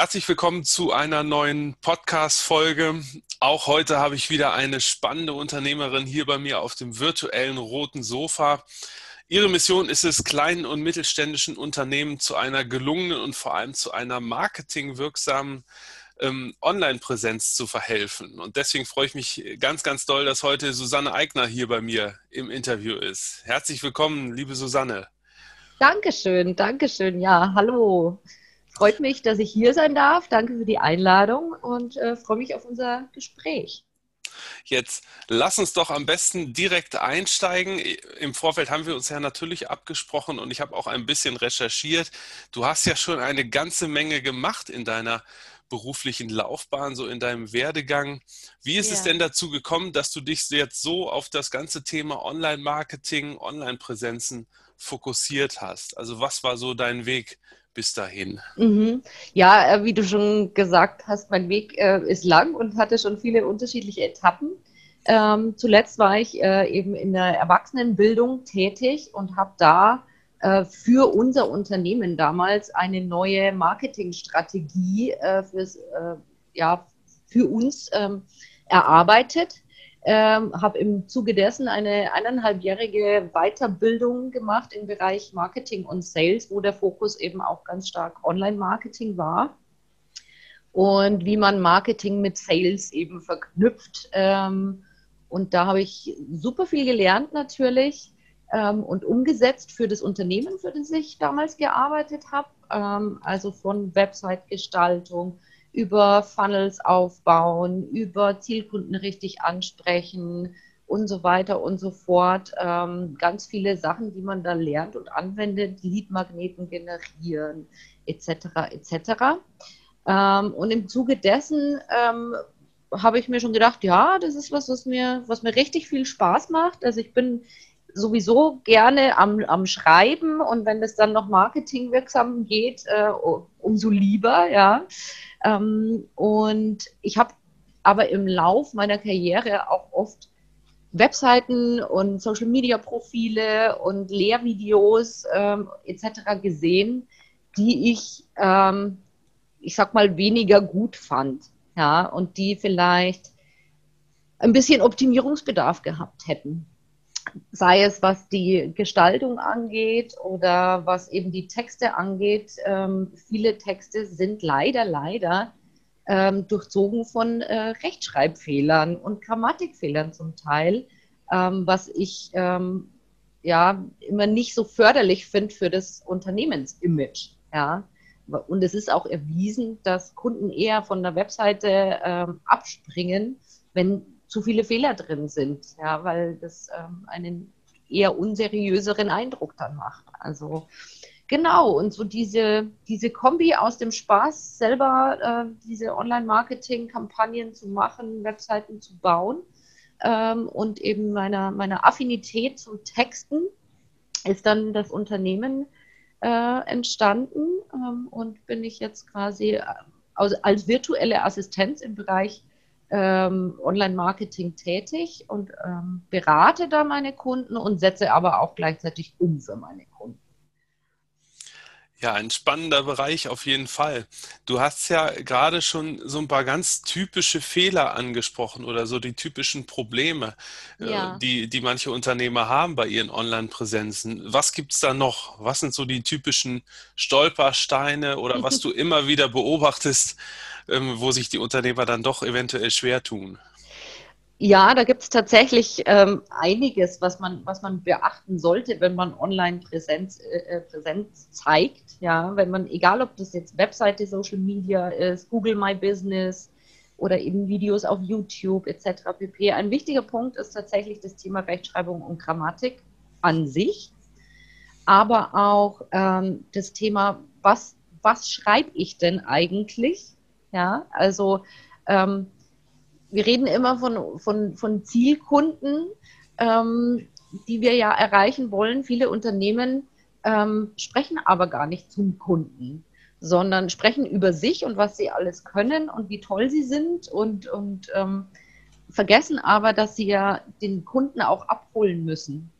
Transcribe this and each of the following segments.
Herzlich willkommen zu einer neuen Podcast-Folge. Auch heute habe ich wieder eine spannende Unternehmerin hier bei mir auf dem virtuellen roten Sofa. Ihre Mission ist es, kleinen und mittelständischen Unternehmen zu einer gelungenen und vor allem zu einer marketingwirksamen ähm, Online-Präsenz zu verhelfen. Und deswegen freue ich mich ganz, ganz doll, dass heute Susanne Eigner hier bei mir im Interview ist. Herzlich willkommen, liebe Susanne. Dankeschön, Dankeschön. Ja, hallo. Freut mich, dass ich hier sein darf. Danke für die Einladung und äh, freue mich auf unser Gespräch. Jetzt lass uns doch am besten direkt einsteigen. Im Vorfeld haben wir uns ja natürlich abgesprochen und ich habe auch ein bisschen recherchiert. Du hast ja schon eine ganze Menge gemacht in deiner beruflichen Laufbahn, so in deinem Werdegang. Wie ist ja. es denn dazu gekommen, dass du dich jetzt so auf das ganze Thema Online-Marketing, Online-Präsenzen fokussiert hast? Also was war so dein Weg bis dahin? Mhm. Ja, äh, wie du schon gesagt hast, mein Weg äh, ist lang und hatte schon viele unterschiedliche Etappen. Ähm, zuletzt war ich äh, eben in der Erwachsenenbildung tätig und habe da äh, für unser Unternehmen damals eine neue Marketingstrategie äh, fürs, äh, ja, für uns ähm, erarbeitet ähm, habe im Zuge dessen eine eineinhalbjährige Weiterbildung gemacht im Bereich Marketing und Sales, wo der Fokus eben auch ganz stark Online-Marketing war und wie man Marketing mit Sales eben verknüpft. Ähm, und da habe ich super viel gelernt natürlich ähm, und umgesetzt für das Unternehmen, für das ich damals gearbeitet habe. Ähm, also von Website-Gestaltung, über Funnels aufbauen, über Zielkunden richtig ansprechen und so weiter und so fort. Ähm, ganz viele Sachen, die man da lernt und anwendet, Leadmagneten generieren, etc. etc. Ähm, und im Zuge dessen ähm, habe ich mir schon gedacht, ja, das ist was, was mir, was mir richtig viel Spaß macht. Also ich bin sowieso gerne am, am Schreiben und wenn es dann noch marketingwirksam geht, äh, umso lieber, ja. Ähm, und ich habe aber im Lauf meiner Karriere auch oft Webseiten und Social-Media-Profile und Lehrvideos ähm, etc. gesehen, die ich, ähm, ich sag mal, weniger gut fand. Ja, und die vielleicht ein bisschen Optimierungsbedarf gehabt hätten sei es was die Gestaltung angeht oder was eben die Texte angeht. Ähm, viele Texte sind leider, leider ähm, durchzogen von äh, Rechtschreibfehlern und Grammatikfehlern zum Teil, ähm, was ich ähm, ja immer nicht so förderlich finde für das Unternehmensimage. Ja. Und es ist auch erwiesen, dass Kunden eher von der Webseite ähm, abspringen, wenn zu viele Fehler drin sind, ja, weil das ähm, einen eher unseriöseren Eindruck dann macht. Also genau, und so diese, diese Kombi aus dem Spaß, selber äh, diese Online-Marketing-Kampagnen zu machen, Webseiten zu bauen ähm, und eben meiner, meiner Affinität zum Texten ist dann das Unternehmen äh, entstanden ähm, und bin ich jetzt quasi äh, als, als virtuelle Assistenz im Bereich ähm, Online-Marketing tätig und ähm, berate da meine Kunden und setze aber auch gleichzeitig um für meine Kunden. Ja, ein spannender Bereich auf jeden Fall. Du hast ja gerade schon so ein paar ganz typische Fehler angesprochen oder so die typischen Probleme, äh, ja. die, die manche Unternehmer haben bei ihren Online-Präsenzen. Was gibt es da noch? Was sind so die typischen Stolpersteine oder was du immer wieder beobachtest, wo sich die Unternehmer dann doch eventuell schwer tun? Ja, da gibt es tatsächlich ähm, einiges, was man, was man beachten sollte, wenn man Online-Präsenz äh, äh, Präsenz zeigt. Ja, wenn man, egal ob das jetzt Webseite, Social Media ist, Google My Business oder eben Videos auf YouTube etc. pp. Ein wichtiger Punkt ist tatsächlich das Thema Rechtschreibung und Grammatik an sich, aber auch ähm, das Thema, was, was schreibe ich denn eigentlich? Ja, also ähm, wir reden immer von, von, von Zielkunden, ähm, die wir ja erreichen wollen. Viele Unternehmen ähm, sprechen aber gar nicht zum Kunden, sondern sprechen über sich und was sie alles können und wie toll sie sind und, und ähm, vergessen aber, dass sie ja den Kunden auch abholen müssen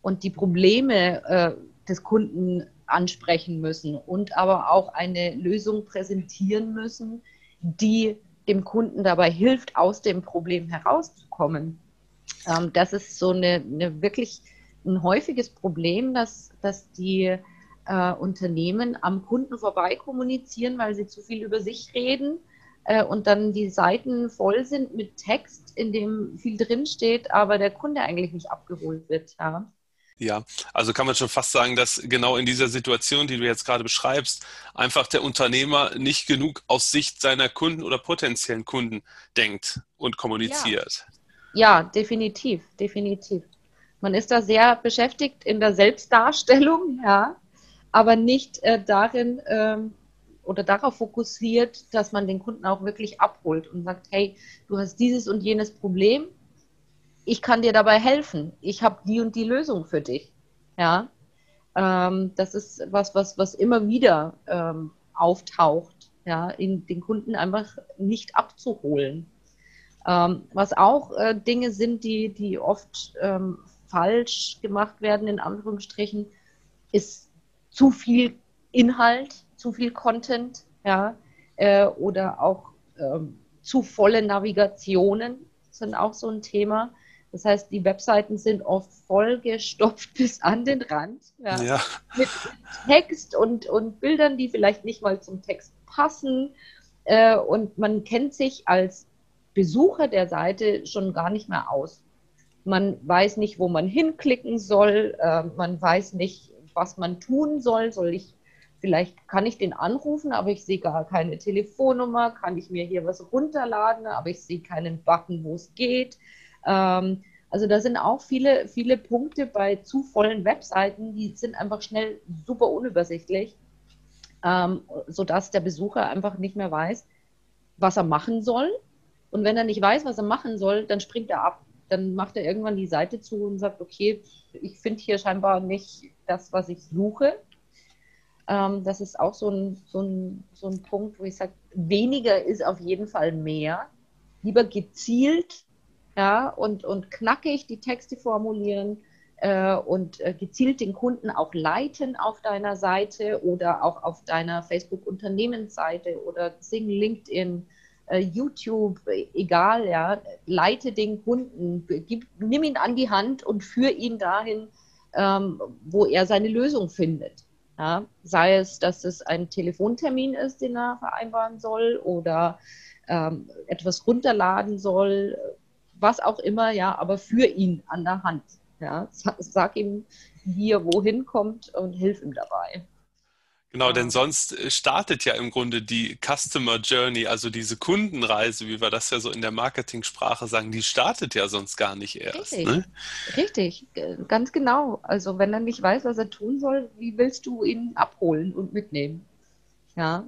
und die Probleme äh, des Kunden ansprechen müssen und aber auch eine Lösung präsentieren müssen, die dem Kunden dabei hilft, aus dem Problem herauszukommen. Ähm, das ist so eine, eine, wirklich ein häufiges Problem, dass, dass die äh, Unternehmen am Kunden vorbei kommunizieren, weil sie zu viel über sich reden äh, und dann die Seiten voll sind mit Text, in dem viel drinsteht, aber der Kunde eigentlich nicht abgeholt wird. Ja. Ja, also kann man schon fast sagen, dass genau in dieser Situation, die du jetzt gerade beschreibst, einfach der Unternehmer nicht genug aus Sicht seiner Kunden oder potenziellen Kunden denkt und kommuniziert. Ja, ja definitiv, definitiv. Man ist da sehr beschäftigt in der Selbstdarstellung, ja, aber nicht äh, darin ähm, oder darauf fokussiert, dass man den Kunden auch wirklich abholt und sagt, hey, du hast dieses und jenes Problem, ich kann dir dabei helfen. Ich habe die und die Lösung für dich. Ja, ähm, das ist was, was, was immer wieder ähm, auftaucht, ja, in den Kunden einfach nicht abzuholen. Ähm, was auch äh, Dinge sind, die, die oft ähm, falsch gemacht werden, in Anführungsstrichen, ist zu viel Inhalt, zu viel Content, ja, äh, oder auch ähm, zu volle Navigationen sind auch so ein Thema. Das heißt, die Webseiten sind oft vollgestopft bis an den Rand. Ja, ja. Mit Text und, und Bildern, die vielleicht nicht mal zum Text passen. Äh, und man kennt sich als Besucher der Seite schon gar nicht mehr aus. Man weiß nicht, wo man hinklicken soll. Äh, man weiß nicht, was man tun soll. Soll ich, vielleicht kann ich den anrufen, aber ich sehe gar keine Telefonnummer. Kann ich mir hier was runterladen, aber ich sehe keinen Button, wo es geht. Ähm, also da sind auch viele, viele Punkte bei zu vollen Webseiten, die sind einfach schnell super unübersichtlich, ähm, sodass der Besucher einfach nicht mehr weiß, was er machen soll. Und wenn er nicht weiß, was er machen soll, dann springt er ab. Dann macht er irgendwann die Seite zu und sagt, okay, ich finde hier scheinbar nicht das, was ich suche. Ähm, das ist auch so ein, so, ein, so ein Punkt, wo ich sage, weniger ist auf jeden Fall mehr. Lieber gezielt ja, und, und knackig die Texte formulieren äh, und äh, gezielt den Kunden auch leiten auf deiner Seite oder auch auf deiner Facebook-Unternehmensseite oder Xing, LinkedIn, äh, YouTube, egal, ja, leite den Kunden, gib, nimm ihn an die Hand und führe ihn dahin, ähm, wo er seine Lösung findet. Ja, sei es, dass es ein Telefontermin ist, den er vereinbaren soll oder ähm, etwas runterladen soll, was auch immer, ja, aber für ihn an der Hand. Ja, sag ihm, wie er wohin kommt und hilf ihm dabei. Genau, denn sonst äh, startet ja im Grunde die Customer Journey, also diese Kundenreise, wie wir das ja so in der Marketingsprache sagen, die startet ja sonst gar nicht erst. Richtig, ne? Richtig. ganz genau. Also wenn er nicht weiß, was er tun soll, wie willst du ihn abholen und mitnehmen? Ja,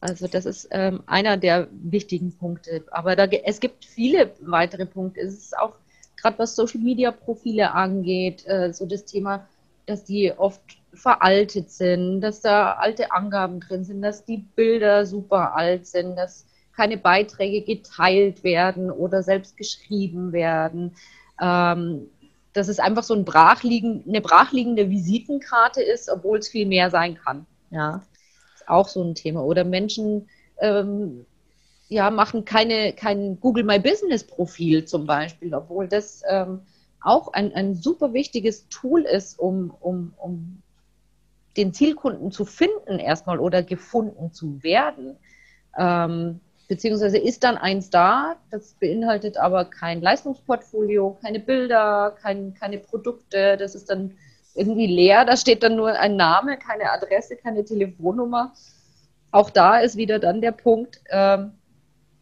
also das ist ähm, einer der wichtigen Punkte. Aber da, es gibt viele weitere Punkte. Es ist auch gerade was Social-Media-Profile angeht, äh, so das Thema, dass die oft veraltet sind, dass da alte Angaben drin sind, dass die Bilder super alt sind, dass keine Beiträge geteilt werden oder selbst geschrieben werden. Ähm, dass es einfach so ein brachliegen, eine brachliegende Visitenkarte ist, obwohl es viel mehr sein kann. Ja auch so ein Thema. Oder Menschen ähm, ja, machen keine, kein Google My Business Profil zum Beispiel, obwohl das ähm, auch ein, ein super wichtiges Tool ist, um, um, um den Zielkunden zu finden erstmal oder gefunden zu werden. Ähm, beziehungsweise ist dann eins da, das beinhaltet aber kein Leistungsportfolio, keine Bilder, kein, keine Produkte, das ist dann irgendwie leer. Da steht dann nur ein Name, keine Adresse, keine Telefonnummer. Auch da ist wieder dann der Punkt, ähm,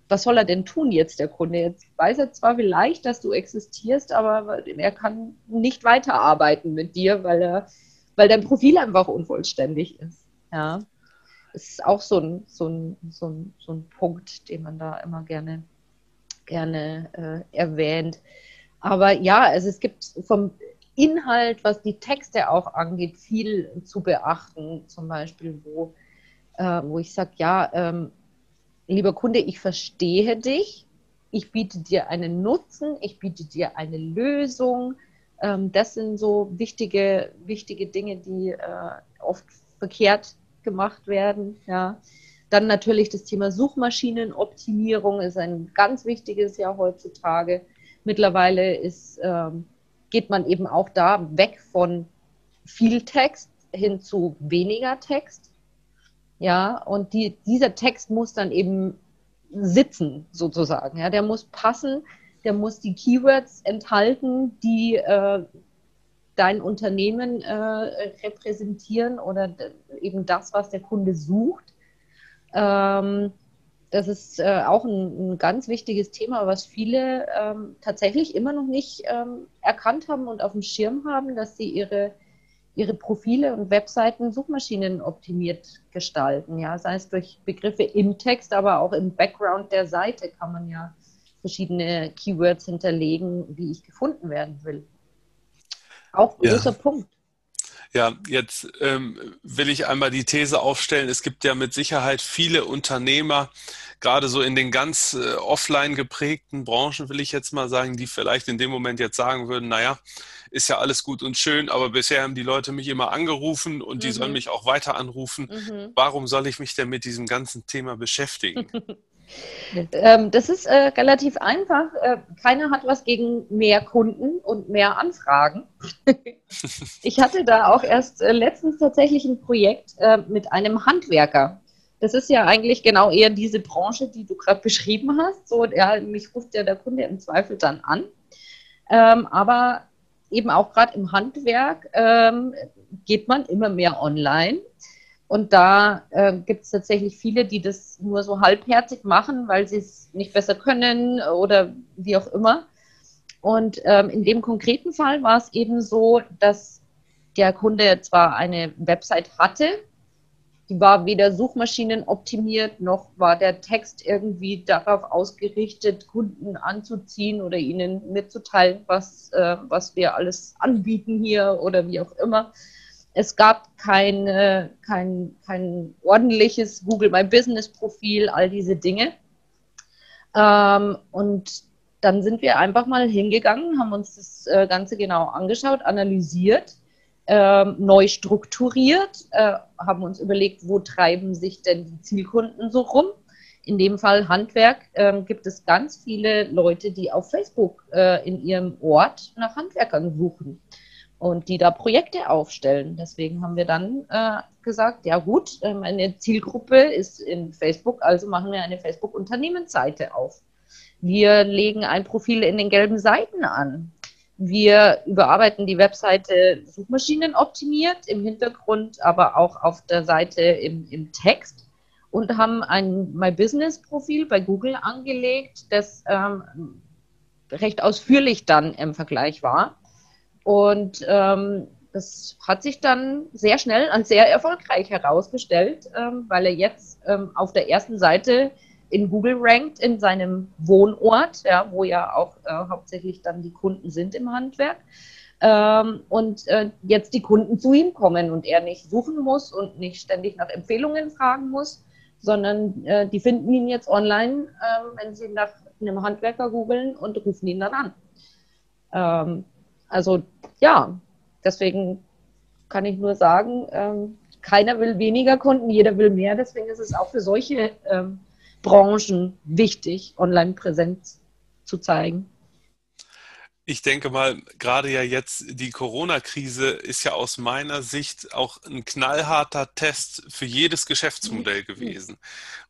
was soll er denn tun jetzt, der Kunde? Jetzt weiß er zwar vielleicht, dass du existierst, aber er kann nicht weiterarbeiten mit dir, weil, er, weil dein Profil einfach unvollständig ist. Ja. Das ist auch so ein, so, ein, so, ein, so ein Punkt, den man da immer gerne gerne äh, erwähnt. Aber ja, also es gibt vom Inhalt, was die Texte auch angeht, viel zu beachten. Zum Beispiel, wo, äh, wo ich sage, ja, ähm, lieber Kunde, ich verstehe dich, ich biete dir einen Nutzen, ich biete dir eine Lösung. Ähm, das sind so wichtige, wichtige Dinge, die äh, oft verkehrt gemacht werden. Ja. Dann natürlich das Thema Suchmaschinenoptimierung ist ein ganz wichtiges ja heutzutage. Mittlerweile ist, ähm, geht man eben auch da weg von viel Text hin zu weniger Text. Ja, und die, dieser Text muss dann eben sitzen, sozusagen. Ja, der muss passen, der muss die Keywords enthalten, die äh, dein Unternehmen äh, repräsentieren oder eben das, was der Kunde sucht. Ähm, das ist äh, auch ein, ein, ganz wichtiges Thema, was viele ähm, tatsächlich immer noch nicht ähm, erkannt haben und auf dem Schirm haben, dass sie ihre, ihre Profile und Webseiten Suchmaschinen optimiert gestalten. Ja, sei es durch Begriffe im Text, aber auch im Background der Seite kann man ja verschiedene Keywords hinterlegen, wie ich gefunden werden will. Auch großer ja. Punkt. Ja, jetzt ähm, will ich einmal die These aufstellen. Es gibt ja mit Sicherheit viele Unternehmer, gerade so in den ganz äh, offline geprägten Branchen, will ich jetzt mal sagen, die vielleicht in dem Moment jetzt sagen würden, naja, ist ja alles gut und schön, aber bisher haben die Leute mich immer angerufen und die sollen mhm. mich auch weiter anrufen. Mhm. Warum soll ich mich denn mit diesem ganzen Thema beschäftigen? Ähm, das ist äh, relativ einfach. Äh, keiner hat was gegen mehr Kunden und mehr Anfragen. ich hatte da auch erst äh, letztens tatsächlich ein Projekt äh, mit einem Handwerker. Das ist ja eigentlich genau eher diese Branche, die du gerade beschrieben hast. So, ja, mich ruft ja der Kunde im Zweifel dann an. Ähm, aber eben auch gerade im Handwerk ähm, geht man immer mehr online. Und da äh, gibt es tatsächlich viele, die das nur so halbherzig machen, weil sie es nicht besser können oder wie auch immer. Und ähm, in dem konkreten Fall war es eben so, dass der Kunde zwar eine Website hatte, die war weder Suchmaschinen optimiert, noch war der Text irgendwie darauf ausgerichtet, Kunden anzuziehen oder ihnen mitzuteilen, was, äh, was wir alles anbieten hier oder wie auch immer. Es gab kein, kein, kein ordentliches Google My Business Profil, all diese Dinge. Ähm, und dann sind wir einfach mal hingegangen, haben uns das äh, Ganze genau angeschaut, analysiert, äh, neu strukturiert, äh, haben uns überlegt, wo treiben sich denn die Zielkunden so rum. In dem Fall Handwerk ähm, gibt es ganz viele Leute, die auf Facebook äh, in ihrem Ort nach Handwerkern suchen und die da Projekte aufstellen. Deswegen haben wir dann äh, gesagt, ja gut, äh, meine Zielgruppe ist in Facebook, also machen wir eine Facebook-Unternehmensseite auf. Wir legen ein Profil in den gelben Seiten an. Wir überarbeiten die Webseite Suchmaschinen optimiert, im Hintergrund aber auch auf der Seite im, im Text und haben ein My Business Profil bei Google angelegt, das ähm, recht ausführlich dann im Vergleich war und ähm, das hat sich dann sehr schnell als sehr erfolgreich herausgestellt, ähm, weil er jetzt ähm, auf der ersten Seite in Google rankt in seinem Wohnort, ja, wo ja auch äh, hauptsächlich dann die Kunden sind im Handwerk. Ähm, und äh, jetzt die Kunden zu ihm kommen und er nicht suchen muss und nicht ständig nach Empfehlungen fragen muss, sondern äh, die finden ihn jetzt online, ähm, wenn sie nach einem Handwerker googeln und rufen ihn dann an. Also ja, deswegen kann ich nur sagen, ähm, keiner will weniger Kunden, jeder will mehr. Deswegen ist es auch für solche ähm, Branchen wichtig, Online-Präsenz zu zeigen ich denke mal, gerade ja jetzt die Corona-Krise ist ja aus meiner Sicht auch ein knallharter Test für jedes Geschäftsmodell mhm. gewesen.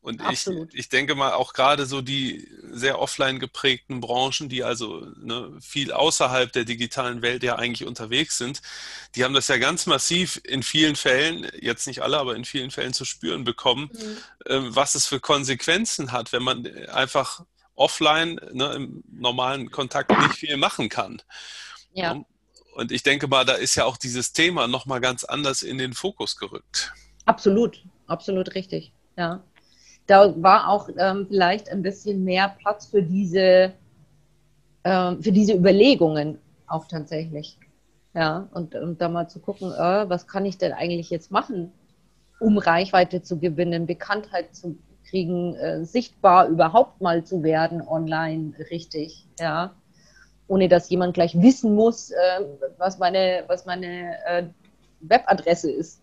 Und ich, ich denke mal, auch gerade so die sehr offline geprägten Branchen, die also ne, viel außerhalb der digitalen Welt ja eigentlich unterwegs sind, die haben das ja ganz massiv in vielen Fällen, jetzt nicht alle, aber in vielen Fällen zu spüren bekommen, mhm. äh, was es für Konsequenzen hat, wenn man einfach offline ne, im normalen Kontakt nicht viel machen kann. Ja. Und ich denke mal, da ist ja auch dieses Thema nochmal ganz anders in den Fokus gerückt. Absolut, absolut richtig, ja. da war auch ähm, vielleicht ein bisschen mehr Platz für diese, ähm, für diese Überlegungen auch tatsächlich. Ja, und, und da mal zu gucken, äh, was kann ich denn eigentlich jetzt machen, um Reichweite zu gewinnen, Bekanntheit zu kriegen, äh, sichtbar überhaupt mal zu werden online richtig, ja, ohne dass jemand gleich wissen muss, äh, was meine, was meine äh, Webadresse ist.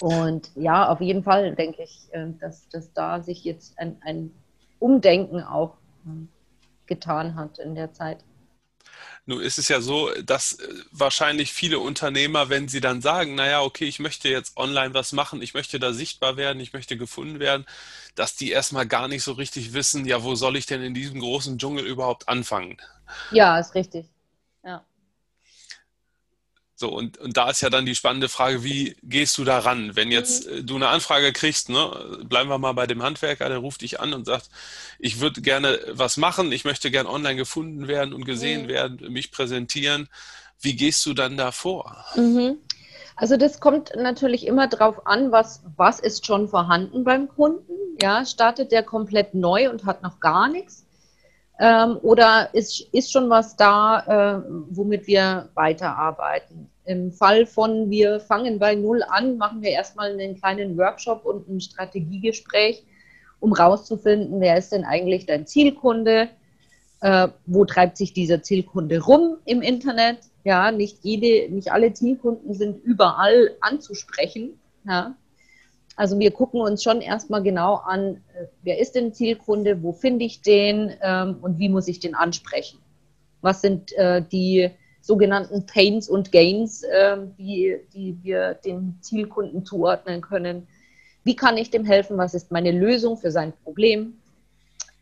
Und ja, auf jeden Fall denke ich, äh, dass, dass da sich jetzt ein, ein Umdenken auch äh, getan hat in der Zeit. Nun ist es ja so, dass äh, wahrscheinlich viele Unternehmer, wenn sie dann sagen, naja, okay, ich möchte jetzt online was machen, ich möchte da sichtbar werden, ich möchte gefunden werden, dass die erstmal gar nicht so richtig wissen, ja, wo soll ich denn in diesem großen Dschungel überhaupt anfangen? Ja, ist richtig. So, und, und da ist ja dann die spannende Frage, wie gehst du da ran? Wenn jetzt mhm. Äh, du eine Anfrage kriegst, ne, bleiben wir mal bei dem Handwerker, der ruft dich an und sagt, ich würde gerne was machen, ich möchte gerne online gefunden werden und gesehen mhm. werden, mich präsentieren. Wie gehst du dann da vor? Mhm. Also das kommt natürlich immer darauf an, was, was ist schon vorhanden beim Kunden. Ja, startet der komplett neu und hat noch gar nichts? Ähm, oder ist, ist schon was da, äh, womit wir weiterarbeiten? Im Fall von wir fangen bei Null an, machen wir erstmal einen kleinen Workshop und ein Strategiegespräch, um rauszufinden, wer ist denn eigentlich dein Zielkunde? Äh, wo treibt sich dieser Zielkunde rum im Internet? Ja, nicht jede, nicht alle Zielkunden sind überall anzusprechen. Ja. Also wir gucken uns schon erstmal genau an, äh, wer ist denn Zielkunde, wo finde ich den ähm, und wie muss ich den ansprechen? Was sind äh, die sogenannten Pains und Gains, äh, die, die wir dem Zielkunden zuordnen können? Wie kann ich dem helfen? Was ist meine Lösung für sein Problem?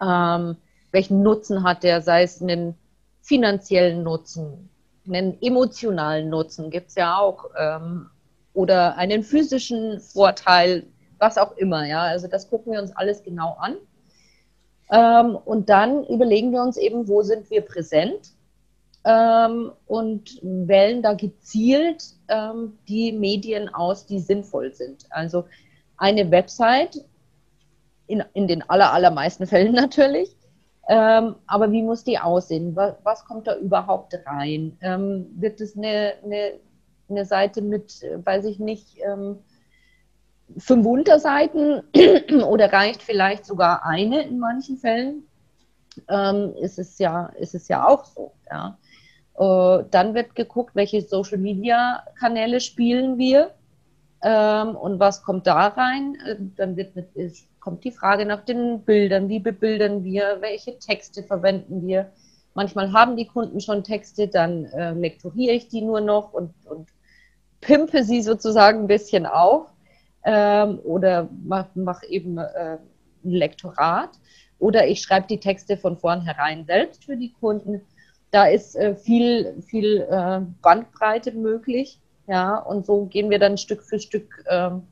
Ähm, welchen Nutzen hat der, sei es einen finanziellen Nutzen, einen emotionalen Nutzen, gibt es ja auch. Ähm, oder einen physischen Vorteil, was auch immer. Ja, also das gucken wir uns alles genau an. Ähm, und dann überlegen wir uns eben, wo sind wir präsent ähm, und wählen da gezielt ähm, die Medien aus, die sinnvoll sind. Also eine Website, in, in den aller, allermeisten Fällen natürlich, ähm, aber wie muss die aussehen? Was, was kommt da überhaupt rein? Ähm, wird es eine, eine eine Seite mit, äh, weiß ich nicht, ähm, fünf Unterseiten oder reicht vielleicht sogar eine in manchen Fällen, ähm, ist, es ja, ist es ja auch so. Ja. Äh, dann wird geguckt, welche Social-Media-Kanäle spielen wir ähm, und was kommt da rein. Äh, dann wird mit, kommt die Frage nach den Bildern, wie bebildern wir, welche Texte verwenden wir. Manchmal haben die Kunden schon Texte, dann äh, lektoriere ich die nur noch und, und pimpe sie sozusagen ein bisschen auf ähm, oder mache mach eben äh, ein Lektorat oder ich schreibe die Texte von vornherein selbst für die Kunden. Da ist äh, viel, viel äh, Bandbreite möglich. Ja, und so gehen wir dann Stück für Stück ähm,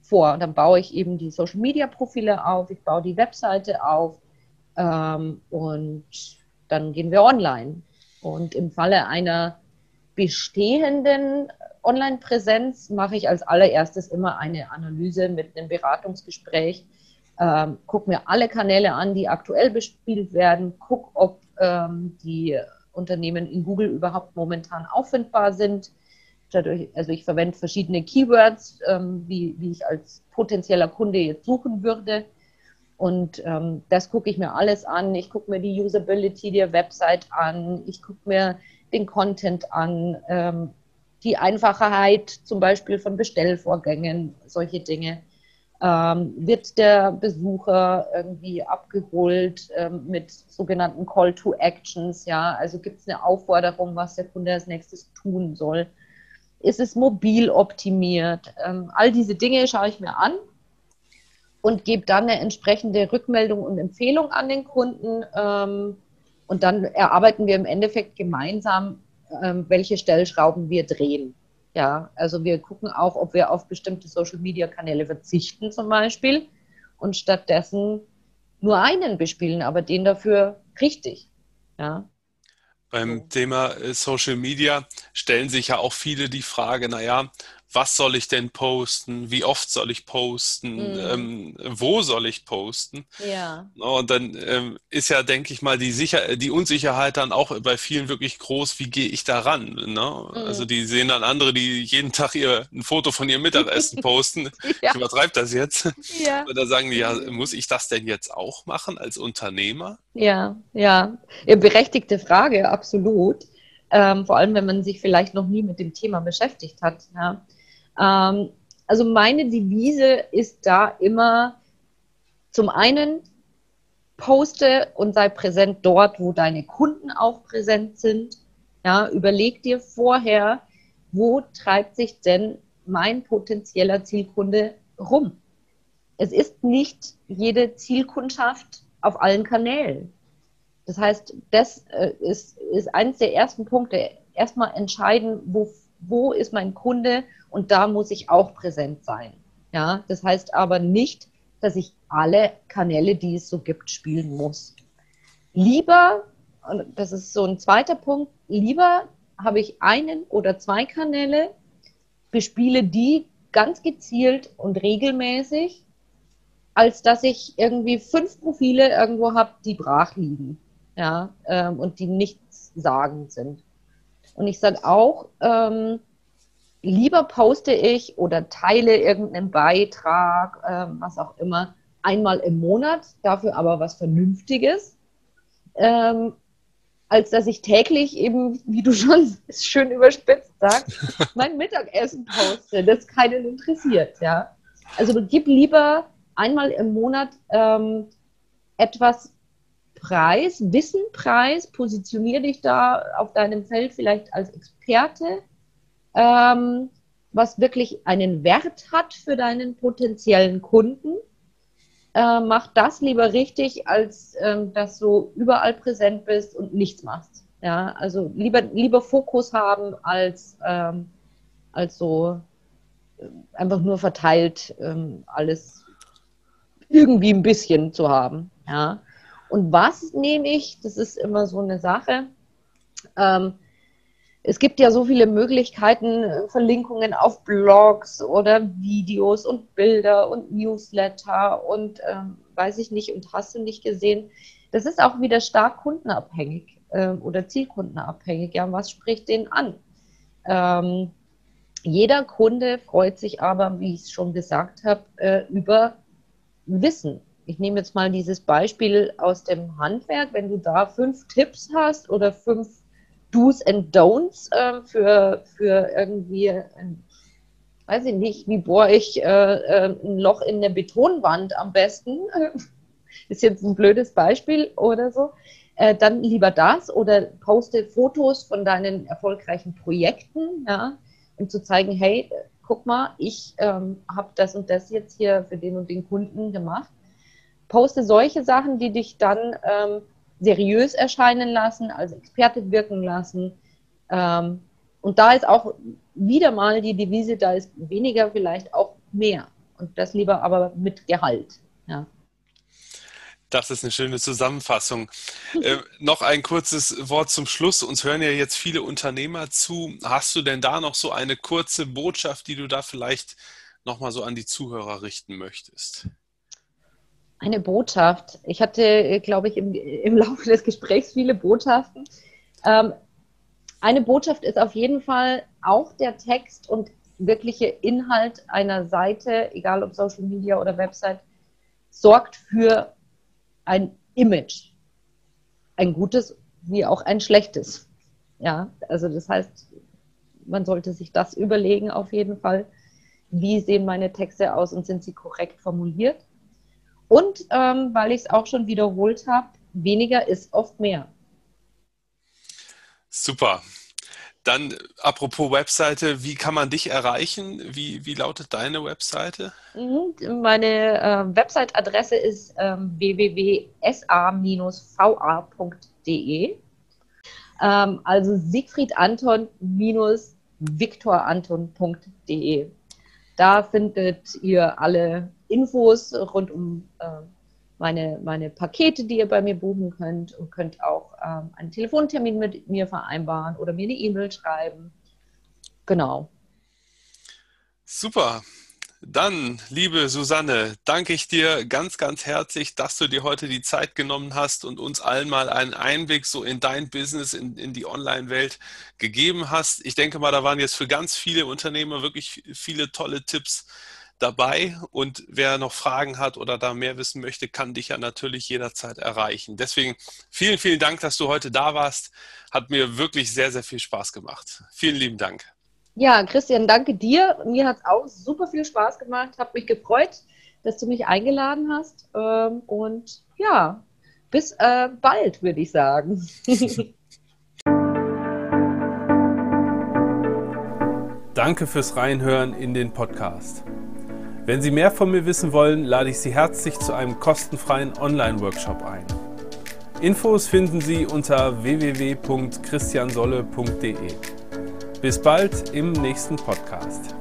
vor. Und dann baue ich eben die Social Media Profile auf, ich baue die Webseite auf ähm, und dann gehen wir online. Und im Falle einer bestehenden Online-Präsenz mache ich als allererstes immer eine Analyse mit einem Beratungsgespräch. Ähm, guck mir alle Kanäle an, die aktuell bespielt werden, guck, ob ähm, die Unternehmen in Google überhaupt momentan auffindbar sind. Dadurch, also ich verwende verschiedene Keywords, ähm, wie, wie ich als potenzieller Kunde jetzt suchen würde. Und ähm, das gucke ich mir alles an. Ich gucke mir die Usability der Website an. Ich gucke mir den Content an. Ähm, die Einfachheit zum Beispiel von Bestellvorgängen, solche Dinge. Ähm, wird der Besucher irgendwie abgeholt ähm, mit sogenannten Call to Actions? Ja, also gibt es eine Aufforderung, was der Kunde als nächstes tun soll? Ist es mobil optimiert? Ähm, all diese Dinge schaue ich mir an und gebe dann eine entsprechende Rückmeldung und Empfehlung an den Kunden. Ähm, und dann erarbeiten wir im Endeffekt gemeinsam ähm, welche Stellschrauben wir drehen. Ja, also wir gucken auch, ob wir auf bestimmte Social-Media-Kanäle verzichten zum Beispiel und stattdessen nur einen bespielen, aber den dafür richtig. Ja. Beim Thema äh, Social Media stellen sich ja auch viele die Frage, naja, was soll ich denn posten, wie oft soll ich posten, mhm. ähm, wo soll ich posten. Ja. Und dann ähm, ist ja, denke ich mal, die, Sicher die Unsicherheit dann auch bei vielen wirklich groß, wie gehe ich da ran? Ne? Mhm. Also die sehen dann andere, die jeden Tag ihr ein Foto von ihrem Mittagessen posten. ja. Ich übertreibe das jetzt. Ja. Und da sagen die, ja, muss ich das denn jetzt auch machen als Unternehmer? Ja, ja. ja berechtigte Frage, absolut. Ähm, vor allem, wenn man sich vielleicht noch nie mit dem Thema beschäftigt hat. Ja. Ähm, also meine Devise ist da immer zum einen, poste und sei präsent dort, wo deine Kunden auch präsent sind. Ja, überleg dir vorher, wo treibt sich denn mein potenzieller Zielkunde rum? Es ist nicht jede Zielkundschaft auf allen Kanälen. Das heißt, das äh, ist, ist eines der ersten Punkte. Erstmal entscheiden, wo, wo ist mein Kunde und da muss ich auch präsent sein. Ja, das heißt aber nicht, dass ich alle Kanäle, die es so gibt, spielen muss. Lieber, und das ist so ein zweiter Punkt, lieber habe ich einen oder zwei Kanäle, bespiele die ganz gezielt und regelmäßig, als dass ich irgendwie fünf Profile irgendwo habe, die brach liegen ja, ähm, und die nichts sagen sind. Und ich sage auch, ähm, lieber poste ich oder teile irgendeinen Beitrag, äh, was auch immer, einmal im Monat, dafür aber was Vernünftiges, ähm, als dass ich täglich eben, wie du schon schön überspitzt sagst, mein Mittagessen poste, das keinen interessiert. Ja? Also gib lieber einmal im Monat ähm, etwas Preis, Wissenpreis, positioniere dich da auf deinem Feld vielleicht als Experte ähm, was wirklich einen Wert hat für deinen potenziellen Kunden. Äh, mach das lieber richtig, als ähm, dass du überall präsent bist und nichts machst. Ja, also lieber, lieber Fokus haben, als, ähm, als so äh, einfach nur verteilt ähm, alles irgendwie ein bisschen zu haben. Ja. Und was nehme ich? Das ist immer so eine Sache. Ähm, es gibt ja so viele Möglichkeiten, äh, Verlinkungen auf Blogs oder Videos und Bilder und Newsletter und ähm, weiß ich nicht und hast du nicht gesehen. Das ist auch wieder stark kundenabhängig äh, oder zielkundenabhängig. Ja, was spricht den an? Ähm, jeder Kunde freut sich aber, wie ich es schon gesagt habe, äh, über Wissen. Ich nehme jetzt mal dieses Beispiel aus dem Handwerk. Wenn du da fünf Tipps hast oder fünf Do's and Don'ts äh, für, für irgendwie, ein, weiß ich nicht, wie bohre ich äh, äh, ein Loch in der Betonwand am besten. Ist jetzt ein blödes Beispiel oder so. Äh, dann lieber das oder poste Fotos von deinen erfolgreichen Projekten, ja, um zu zeigen, hey, guck mal, ich ähm, habe das und das jetzt hier für den und den Kunden gemacht. Poste solche Sachen, die dich dann ähm, seriös erscheinen lassen, als Experte wirken lassen. Ähm, und da ist auch wieder mal die Devise, da ist weniger vielleicht auch mehr. Und das lieber aber mit Gehalt. Ja. Das ist eine schöne Zusammenfassung. äh, noch ein kurzes Wort zum Schluss. Uns hören ja jetzt viele Unternehmer zu. Hast du denn da noch so eine kurze Botschaft, die du da vielleicht nochmal so an die Zuhörer richten möchtest? Eine Botschaft. Ich hatte, glaube ich, im, im Laufe des Gesprächs viele Botschaften. Ähm, eine Botschaft ist auf jeden Fall auch der Text und wirkliche Inhalt einer Seite, egal ob Social Media oder Website, sorgt für ein Image. Ein gutes wie auch ein schlechtes. Ja, also das heißt, man sollte sich das überlegen auf jeden Fall. Wie sehen meine Texte aus und sind sie korrekt formuliert? Und ähm, weil ich es auch schon wiederholt habe, weniger ist oft mehr. Super. Dann apropos Webseite, wie kann man dich erreichen? Wie, wie lautet deine Webseite? Mhm, meine äh, Website-Adresse ist ähm, www.sa-va.de. Ähm, also Siegfried Anton-viktoranton.de. Da findet ihr alle Infos rund um äh, meine, meine Pakete, die ihr bei mir buchen könnt und könnt auch ähm, einen Telefontermin mit mir vereinbaren oder mir eine E-Mail schreiben. Genau. Super. Dann, liebe Susanne, danke ich dir ganz, ganz herzlich, dass du dir heute die Zeit genommen hast und uns allen mal einen Einblick so in dein Business, in, in die Online-Welt gegeben hast. Ich denke mal, da waren jetzt für ganz viele Unternehmer wirklich viele tolle Tipps dabei. Und wer noch Fragen hat oder da mehr wissen möchte, kann dich ja natürlich jederzeit erreichen. Deswegen vielen, vielen Dank, dass du heute da warst. Hat mir wirklich sehr, sehr viel Spaß gemacht. Vielen lieben Dank. Ja, Christian, danke dir. Mir hat es auch super viel Spaß gemacht. Habe mich gefreut, dass du mich eingeladen hast. Ähm, und ja, bis äh, bald, würde ich sagen. Danke fürs Reinhören in den Podcast. Wenn Sie mehr von mir wissen wollen, lade ich Sie herzlich zu einem kostenfreien Online-Workshop ein. Infos finden Sie unter www.christiansolle.de. Bis bald im nächsten Podcast.